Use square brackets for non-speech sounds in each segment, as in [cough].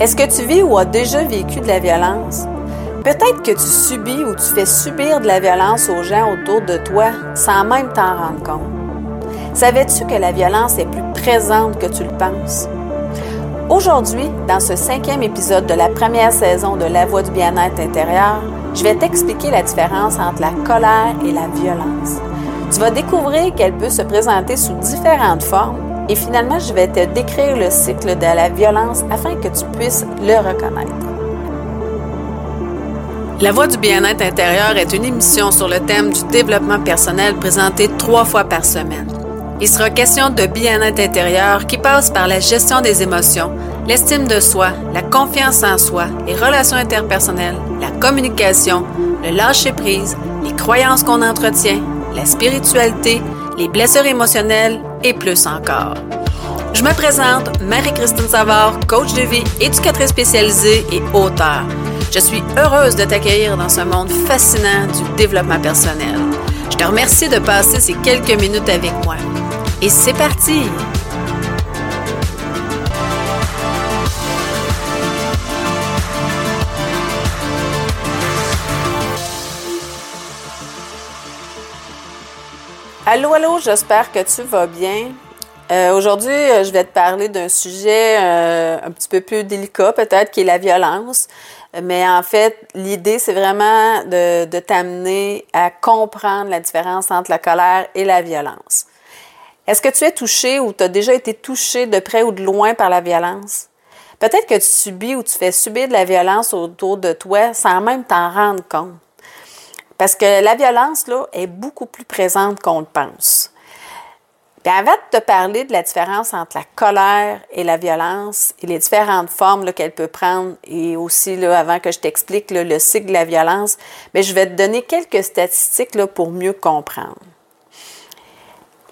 Est-ce que tu vis ou as déjà vécu de la violence? Peut-être que tu subis ou tu fais subir de la violence aux gens autour de toi sans même t'en rendre compte. Savais-tu que la violence est plus présente que tu le penses? Aujourd'hui, dans ce cinquième épisode de la première saison de La Voix du bien-être intérieur, je vais t'expliquer la différence entre la colère et la violence. Tu vas découvrir qu'elle peut se présenter sous différentes formes et finalement, je vais te décrire le cycle de la violence afin que tu puisses le reconnaître. La Voix du bien-être intérieur est une émission sur le thème du développement personnel présentée trois fois par semaine. Il sera question de bien-être intérieur qui passe par la gestion des émotions, l'estime de soi, la confiance en soi, les relations interpersonnelles, la communication, le lâcher-prise, les croyances qu'on entretient, la spiritualité, les blessures émotionnelles et plus encore. Je me présente, Marie-Christine Savard, coach de vie, éducatrice spécialisée et auteur. Je suis heureuse de t'accueillir dans ce monde fascinant du développement personnel. Je te remercie de passer ces quelques minutes avec moi. Et c'est parti! Allô, allô, j'espère que tu vas bien. Euh, aujourd'hui, euh, je vais te parler d'un sujet euh, un petit peu plus délicat peut-être, qui est la violence. Mais en fait, l'idée, c'est vraiment de, de t'amener à comprendre la différence entre la colère et la violence. Est-ce que tu es touché ou tu as déjà été touché de près ou de loin par la violence? Peut-être que tu subis ou tu fais subir de la violence autour de toi sans même t'en rendre compte. Parce que la violence, là, est beaucoup plus présente qu'on le pense. Avant de te parler de la différence entre la colère et la violence et les différentes formes qu'elle peut prendre, et aussi là, avant que je t'explique le cycle de la violence, mais je vais te donner quelques statistiques là, pour mieux comprendre.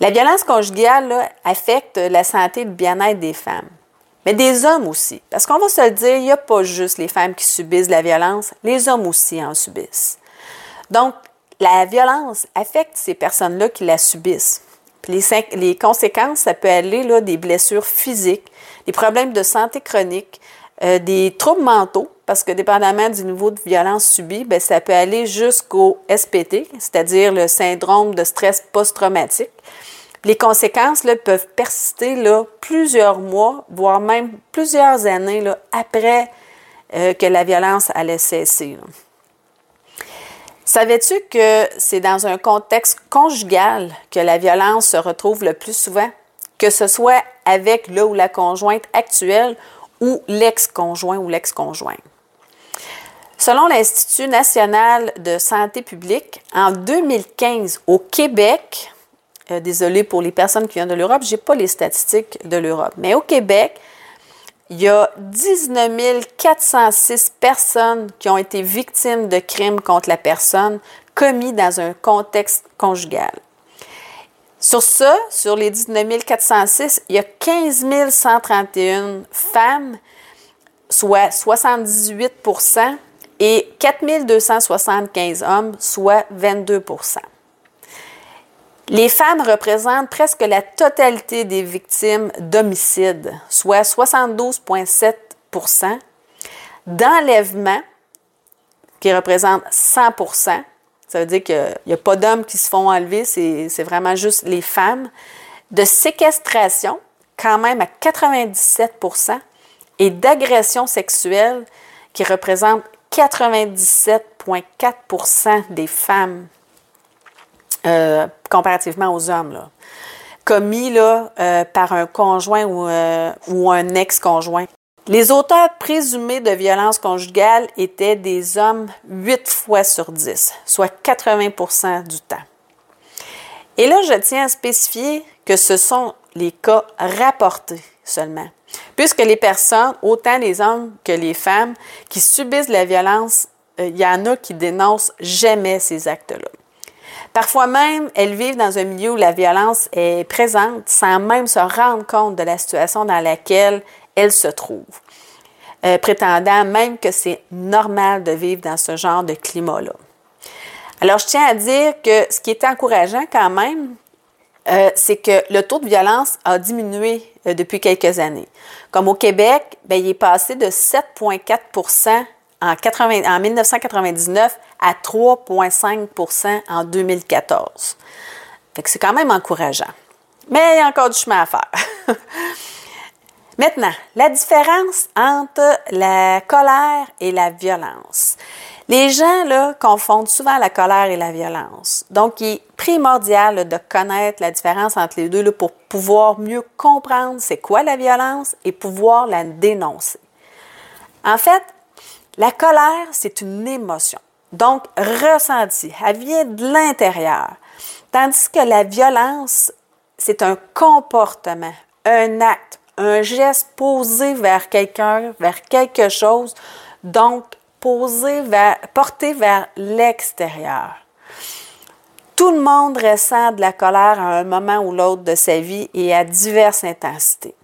La violence conjugale affecte la santé et le bien-être des femmes, mais des hommes aussi. Parce qu'on va se le dire, il n'y a pas juste les femmes qui subissent la violence, les hommes aussi en subissent. Donc, la violence affecte ces personnes-là qui la subissent. les, conséquences, ça peut aller des blessures physiques, des problèmes de santé chronique, euh, des troubles mentaux, parce que dépendamment du niveau de violence subie, bien, ça peut aller jusqu'au SPT, c'est-à-dire le syndrome de stress post-traumatique. Les conséquences là, peuvent persister là, plusieurs mois, voire même plusieurs années là, après euh, que la violence allait cesser. Là. Savais-tu que c'est dans un contexte conjugal que la violence se retrouve le plus souvent, que ce soit avec le ou la conjointe actuelle ou l'ex-conjoint ou l'ex-conjointe? Selon l'Institut national de santé publique, en 2015, au Québec, euh, désolé pour les personnes qui viennent de l'Europe, je n'ai pas les statistiques de l'Europe, mais au Québec, il y a 19 406 personnes qui ont été victimes de crimes contre la personne commis dans un contexte conjugal. Sur ça, sur les 19 406, il y a 15 131 femmes, soit 78% et 4 275 hommes, soit 22 les femmes représentent presque la totalité des victimes d'homicides, soit 72,7% d'enlèvement, qui représente 100% ça veut dire qu'il n'y a pas d'hommes qui se font enlever, c'est vraiment juste les femmes, de séquestration, quand même à 97% et d'agression sexuelle, qui représente 97,4% des femmes euh, comparativement aux hommes, commis euh, par un conjoint euh, ou un ex-conjoint. Les auteurs présumés de violences conjugales étaient des hommes 8 fois sur 10, soit 80 du temps. Et là, je tiens à spécifier que ce sont les cas rapportés seulement, puisque les personnes, autant les hommes que les femmes, qui subissent la violence, il y en a qui dénoncent jamais ces actes-là. Parfois même, elles vivent dans un milieu où la violence est présente sans même se rendre compte de la situation dans laquelle elles se trouvent, euh, prétendant même que c'est normal de vivre dans ce genre de climat-là. Alors, je tiens à dire que ce qui est encourageant quand même, euh, c'est que le taux de violence a diminué euh, depuis quelques années. Comme au Québec, ben, il est passé de 7,4 en, 80, en 1999 à 3,5% en 2014. c'est quand même encourageant. Mais il y a encore du chemin à faire. [laughs] Maintenant, la différence entre la colère et la violence. Les gens là, confondent souvent la colère et la violence. Donc, il est primordial de connaître la différence entre les deux là, pour pouvoir mieux comprendre c'est quoi la violence et pouvoir la dénoncer. En fait, la colère, c'est une émotion. Donc, ressentie. Elle vient de l'intérieur. Tandis que la violence, c'est un comportement, un acte, un geste posé vers quelqu'un, vers quelque chose, donc posé vers, porté vers l'extérieur. Tout le monde ressent de la colère à un moment ou l'autre de sa vie et à diverses intensités.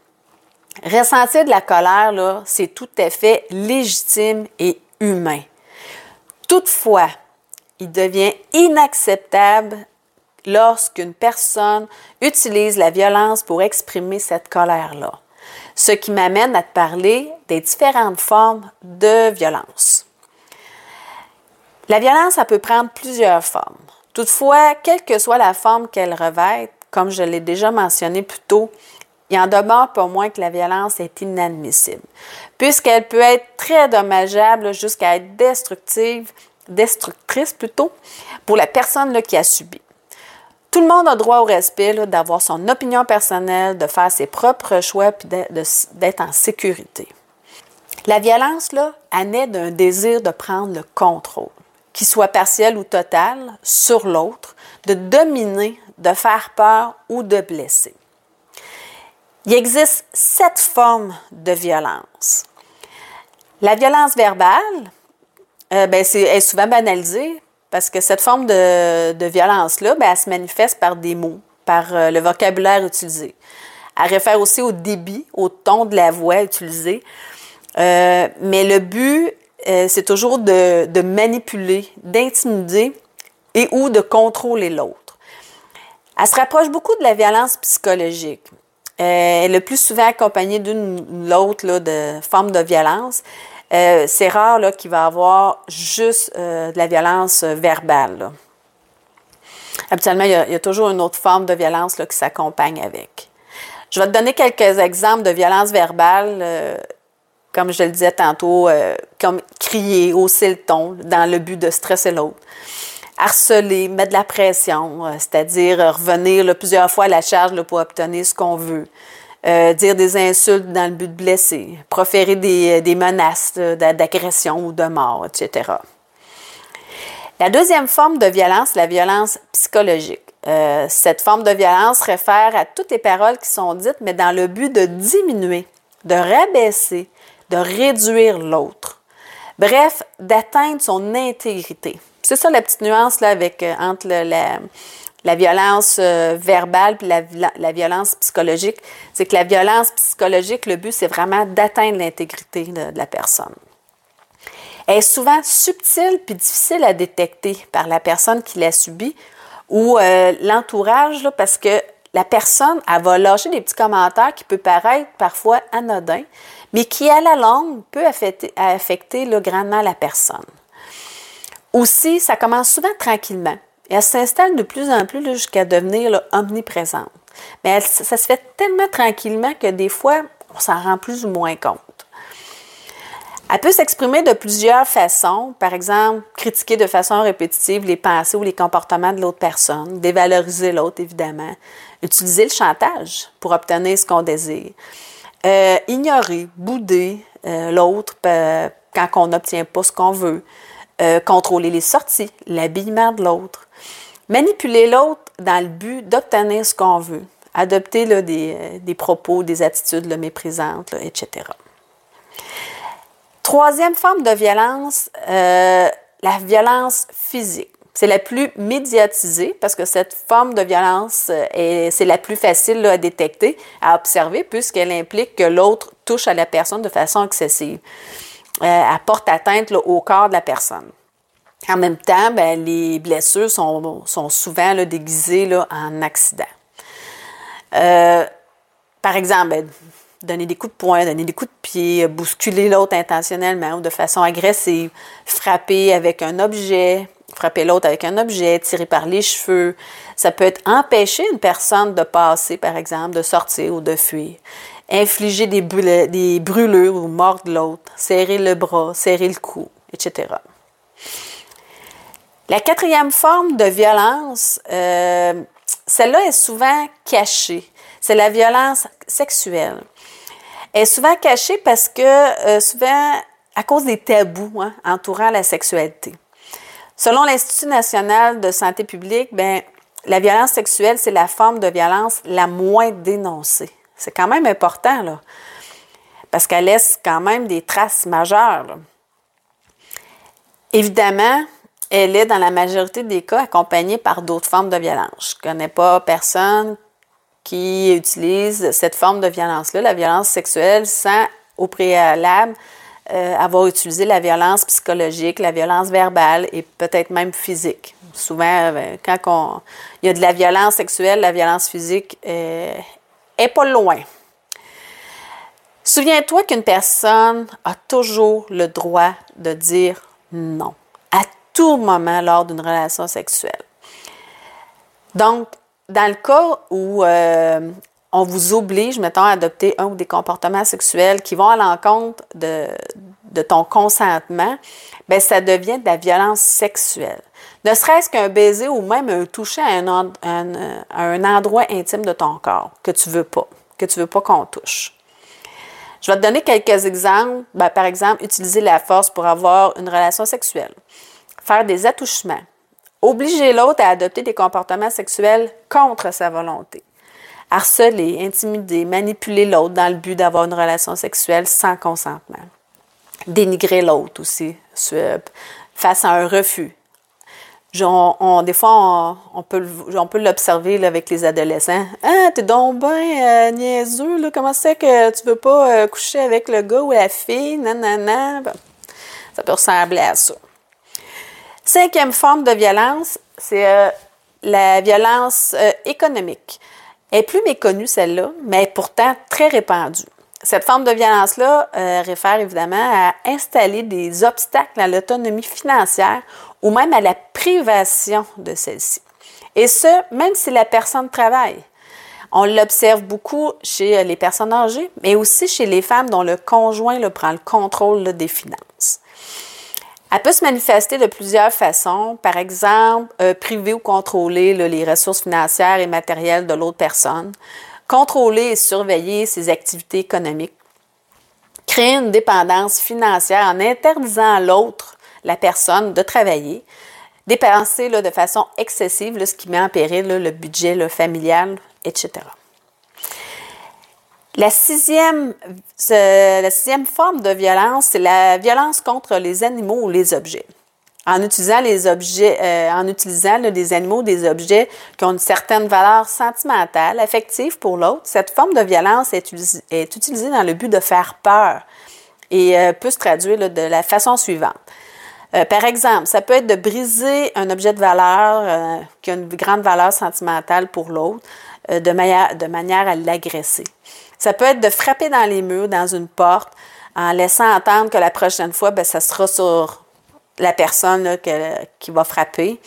Ressentir de la colère, c'est tout à fait légitime et humain. Toutefois, il devient inacceptable lorsqu'une personne utilise la violence pour exprimer cette colère-là. Ce qui m'amène à te parler des différentes formes de violence. La violence, ça peut prendre plusieurs formes. Toutefois, quelle que soit la forme qu'elle revête, comme je l'ai déjà mentionné plus tôt, il en demeure pas moins que la violence est inadmissible, puisqu'elle peut être très dommageable jusqu'à être destructive, destructrice plutôt, pour la personne qui a subi. Tout le monde a droit au respect, d'avoir son opinion personnelle, de faire ses propres choix, puis d'être en sécurité. La violence, là, elle naît d'un désir de prendre le contrôle, qu'il soit partiel ou total, sur l'autre, de dominer, de faire peur ou de blesser. Il existe sept formes de violence. La violence verbale, euh, ben, c'est, est souvent banalisée parce que cette forme de, violence-là, ben, elle se manifeste par des mots, par euh, le vocabulaire utilisé. Elle réfère aussi au débit, au ton de la voix utilisée. Euh, mais le but, c'est toujours de, de manipuler, d'intimider et ou de contrôler l'autre. Elle se rapproche beaucoup de la violence psychologique. Est le plus souvent accompagnée d'une ou l'autre de forme de violence. Euh, c'est rare qu'il va y avoir juste euh, de la violence euh, verbale. Habituellement, il y, a, toujours une autre forme de violence qui s'accompagne avec. Je vais te donner quelques exemples de violence verbale, comme je le disais tantôt, comme crier, hausser le ton dans le but de stresser l'autre. Harceler, mettre de la pression, c'est-à-dire revenir plusieurs fois à la charge pour obtenir ce qu'on veut. Euh, dire des insultes dans le but de blesser, proférer des, des menaces d'agression ou de mort, etc. La deuxième forme de violence, la violence psychologique. Euh, cette forme de violence réfère à toutes les paroles qui sont dites, mais dans le but de diminuer, de rabaisser, de réduire l'autre. Bref, d'atteindre son intégrité. C'est ça la petite nuance là, avec, euh, entre la, la violence euh, verbale puis la, violence psychologique, c'est que la violence psychologique, le but, c'est vraiment d'atteindre l'intégrité de, la personne. Elle est souvent subtile puis difficile à détecter par la personne qui l'a subie ou euh, l'entourage, parce que la personne, elle va lâcher des petits commentaires qui peuvent paraître parfois anodins, mais qui, à la longue, peut affecter, affecter grandement la personne. Aussi, ça commence souvent tranquillement. Et elle s'installe de plus en plus jusqu'à devenir omniprésente. Mais ça se fait tellement tranquillement que des fois, on s'en rend plus ou moins compte. Elle peut s'exprimer de plusieurs façons, par exemple, critiquer de façon répétitive les pensées ou les comportements de l'autre personne, dévaloriser l'autre évidemment, utiliser le chantage pour obtenir ce qu'on désire, euh, ignorer, bouder euh, l'autre quand on n'obtient pas ce qu'on veut, euh, contrôler les sorties, l'habillement de l'autre, manipuler l'autre dans le but d'obtenir ce qu'on veut, adopter euh, des, propos, des attitudes méprisantes, etc. Troisième forme de violence, euh, la violence physique. C'est la plus médiatisée parce que cette forme de violence, c'est la plus facile à détecter, à observer, puisqu'elle implique que l'autre touche à la personne de façon excessive. Euh, apporte atteinte au corps de la personne. En même temps, ben, les blessures sont, souvent déguisées en accident. Euh, par exemple, ben, donner des coups de poing, donner des coups de pied, bousculer l'autre intentionnellement ou de façon agressive, frapper avec un objet, frapper l'autre avec un objet, tirer par les cheveux. Ça peut être empêcher une personne de passer, par exemple, de sortir ou de fuir. Infliger des, brûlures ou mordre l'autre, serrer le bras, serrer le cou, etc. La quatrième forme de violence, euh, celle-là est souvent cachée. C'est la violence sexuelle. Elle est souvent cachée parce que, euh, souvent, à cause des tabous hein, entourant la sexualité. Selon l'Institut national de santé publique, ben, la violence sexuelle, c'est la forme de violence la moins dénoncée. C'est quand même important, là, parce qu'elle laisse quand même des traces majeures. Évidemment, elle est dans la majorité des cas accompagnée par d'autres formes de violence. Je ne connais pas personne qui utilise cette forme de violence-là, la violence sexuelle, sans au préalable euh, avoir utilisé la violence psychologique, la violence verbale et peut-être même physique. Souvent, euh, quand il y a de la violence sexuelle, la violence physique euh, est pas loin. Souviens-toi qu'une personne a toujours le droit de dire non à tout moment lors d'une relation sexuelle. Donc, dans le cas où on vous oblige, mettons, à adopter un ou des comportements sexuels qui vont à l'encontre de, ton consentement, bien, ça devient de la violence sexuelle. Ne serait-ce qu'un baiser ou même un toucher à un, endroit intime de ton corps que tu veux pas, que tu veux pas qu'on touche. Je vais te donner quelques exemples. Ben, par exemple, utiliser la force pour avoir une relation sexuelle. Faire des attouchements. Obliger l'autre à adopter des comportements sexuels contre sa volonté harceler, intimider, manipuler l'autre dans le but d'avoir une relation sexuelle sans consentement. Dénigrer l'autre aussi face à un refus. Des fois, on, peut, on peut l'observer avec les adolescents. Ah, t'es donc bien euh, niaiseux, là. comment c'est que tu veux pas euh, coucher avec le gars ou la fille? Nanana. ça peut ressembler à ça. Cinquième forme de violence, c'est euh, la violence économique. Elle est plus méconnue, celle-là, mais pourtant très répandue. Cette forme de violence-là euh, réfère évidemment à installer des obstacles à l'autonomie financière ou même à la privation de celle-ci. Et ce, même si la personne travaille. On l'observe beaucoup chez les personnes âgées, mais aussi chez les femmes dont le conjoint prend le contrôle des finances. Elle peut se manifester de plusieurs façons. Par exemple, euh, priver ou contrôler les ressources financières et matérielles de l'autre personne, contrôler et surveiller ses activités économiques, créer une dépendance financière en interdisant à l'autre, la personne, de travailler, dépenser de façon excessive, ce qui met en péril le budget familial, etc. La sixième, la sixième forme de violence, c'est la violence contre les animaux ou les objets. En utilisant les objets, euh, en utilisant des animaux, des objets qui ont une certaine valeur sentimentale, affective pour l'autre, cette forme de violence est, utilisée dans le but de faire peur et euh, peut se traduire de la façon suivante. Euh, par exemple, ça peut être de briser un objet de valeur qui a une grande valeur sentimentale pour l'autre de, manière, de manière à l'agresser. Ça peut être de frapper dans les murs, dans une porte, en laissant entendre que la prochaine fois, ben, ça sera sur la personne qui va frapper.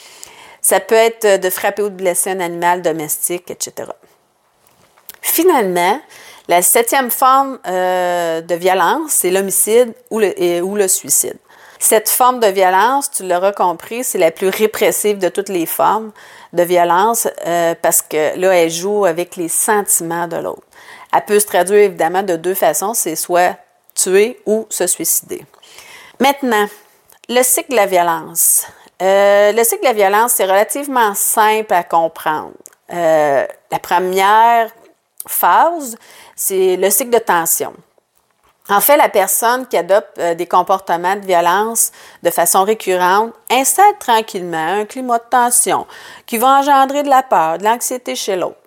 Ça peut être de frapper ou de blesser un animal domestique, etc. Finalement, la septième forme euh, de violence, c'est l'homicide ou le, ou le suicide. Cette forme de violence, tu l'auras compris, c'est la plus répressive de toutes les formes de violence euh, parce que là, elle joue avec les sentiments de l'autre. Elle peut se traduire évidemment de deux façons, c'est soit tuer ou se suicider. Maintenant, le cycle de la violence. Euh, le cycle de la violence, c'est relativement simple à comprendre. Euh, la première phase, c'est le cycle de tension. En fait, la personne qui adopte euh, des comportements de violence de façon récurrente installe tranquillement un climat de tension qui va engendrer de la peur, de l'anxiété chez l'autre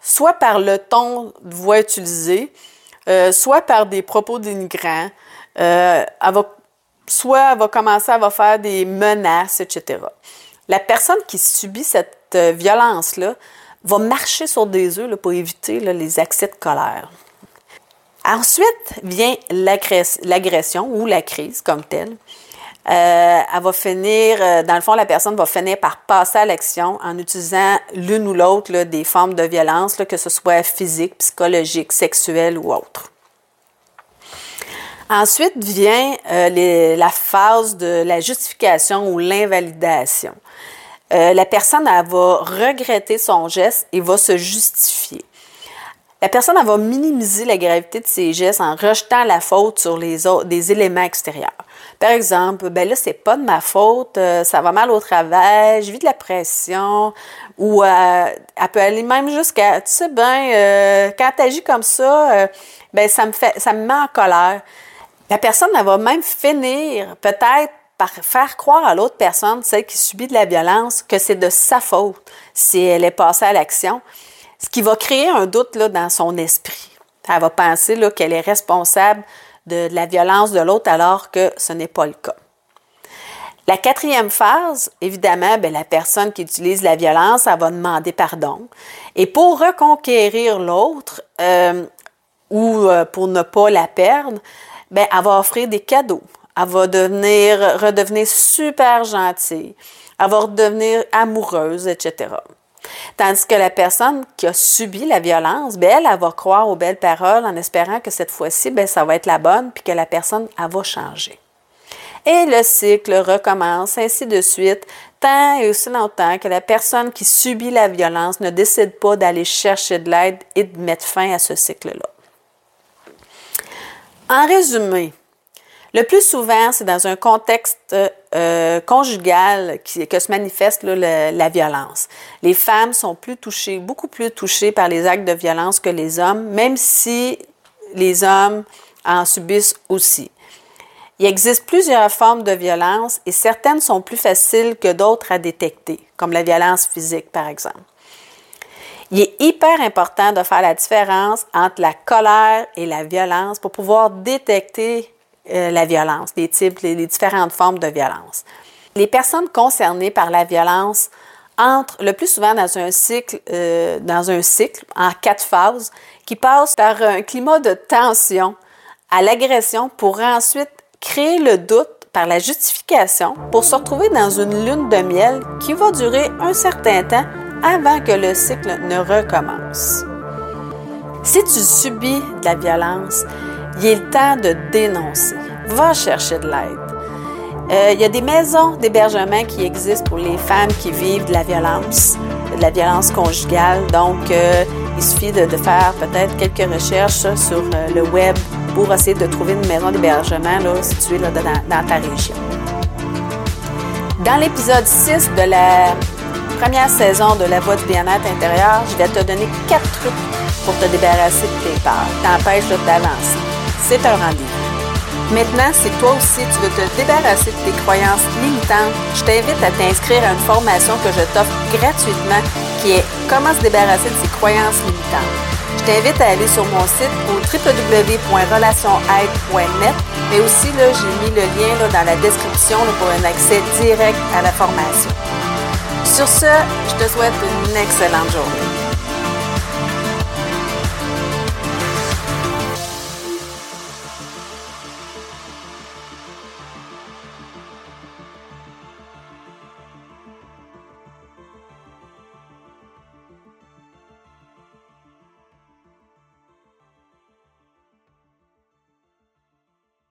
soit par le ton de voix utilisé, soit par des propos dénigrants. Euh, soit elle va commencer à faire des menaces, etc. La personne qui subit cette euh, violence-là va marcher sur des œufs pour éviter les accès de colère. Ensuite vient l'agression ou la crise comme telle. Euh, elle va finir, euh, dans le fond, la personne va finir par passer à l'action en utilisant l'une ou l'autre des formes de violence, que ce soit physique, psychologique, sexuelle ou autre. Ensuite vient euh, la phase de la justification ou l'invalidation. la personne elle va regretter son geste et va se justifier. La personne elle va minimiser la gravité de ses gestes en rejetant la faute sur les autres, des éléments extérieurs. Par exemple, ben là, c'est pas de ma faute, euh, ça va mal au travail, je vis de la pression, ou euh, elle peut aller même jusqu'à, tu sais euh, quand tu agis comme ça, ben ça me fait, ça me met en colère. La personne, elle va même finir peut-être par faire croire à l'autre personne, celle qui subit de la violence, que c'est de sa faute si elle est passée à l'action, ce qui va créer un doute là, dans son esprit. Elle va penser qu'elle est responsable de, la violence de l'autre alors que ce n'est pas le cas. La quatrième phase, évidemment, bien, la personne qui utilise la violence, elle va demander pardon. Et pour reconquérir l'autre euh, ou euh, pour ne pas la perdre, bien, elle va offrir des cadeaux. Elle va devenir, redevenir super gentille. Elle va redevenir amoureuse, etc. Tandis que la personne qui a subi la violence, bien, elle, va croire aux belles paroles en espérant que cette fois-ci, bien, ça va être la bonne, puis que la personne, elle va changer. Et le cycle recommence, ainsi de suite, tant et aussi longtemps que la personne qui subit la violence ne décide pas d'aller chercher de l'aide et de mettre fin à ce cycle-là. En résumé, le plus souvent, c'est dans un contexte euh, conjugal que se manifeste la violence. Les femmes sont plus touchées, beaucoup plus touchées par les actes de violence que les hommes, même si les hommes en subissent aussi. Il existe plusieurs formes de violence et certaines sont plus faciles que d'autres à détecter, comme la violence physique par exemple. Il est hyper important de faire la différence entre la colère et la violence pour pouvoir détecter euh, la violence, les types, différentes formes de violence. Les personnes concernées par la violence entrent le plus souvent dans un cycle, euh, dans un cycle en quatre phases qui passe par un climat de tension à l'agression pour ensuite créer le doute par la justification pour se retrouver dans une lune de miel qui va durer un certain temps avant que le cycle ne recommence. Si tu subis de la violence, il est temps de dénoncer. Va chercher de l'aide. Euh, il y a des maisons d'hébergement qui existent pour les femmes qui vivent de la violence, de la violence conjugale. Donc, euh, il suffit de, faire peut-être quelques recherches sur euh, le web pour essayer de trouver une maison d'hébergement située dans, dans, ta région. Dans l'épisode 6 de la première saison de La Voix du bien-être intérieur, je vais te donner quatre trucs pour te débarrasser de tes peurs, t'empêche d'avancer c'est un rendez-vous. Maintenant, si toi aussi tu veux te débarrasser de tes croyances limitantes, je t'invite à t'inscrire à une formation que je t'offre gratuitement qui est Comment se débarrasser de ses croyances limitantes. Je t'invite à aller sur mon site au www.relationaide.net, mais aussi là, j'ai mis le lien dans la description pour un accès direct à la formation. Sur ce, je te souhaite une excellente journée.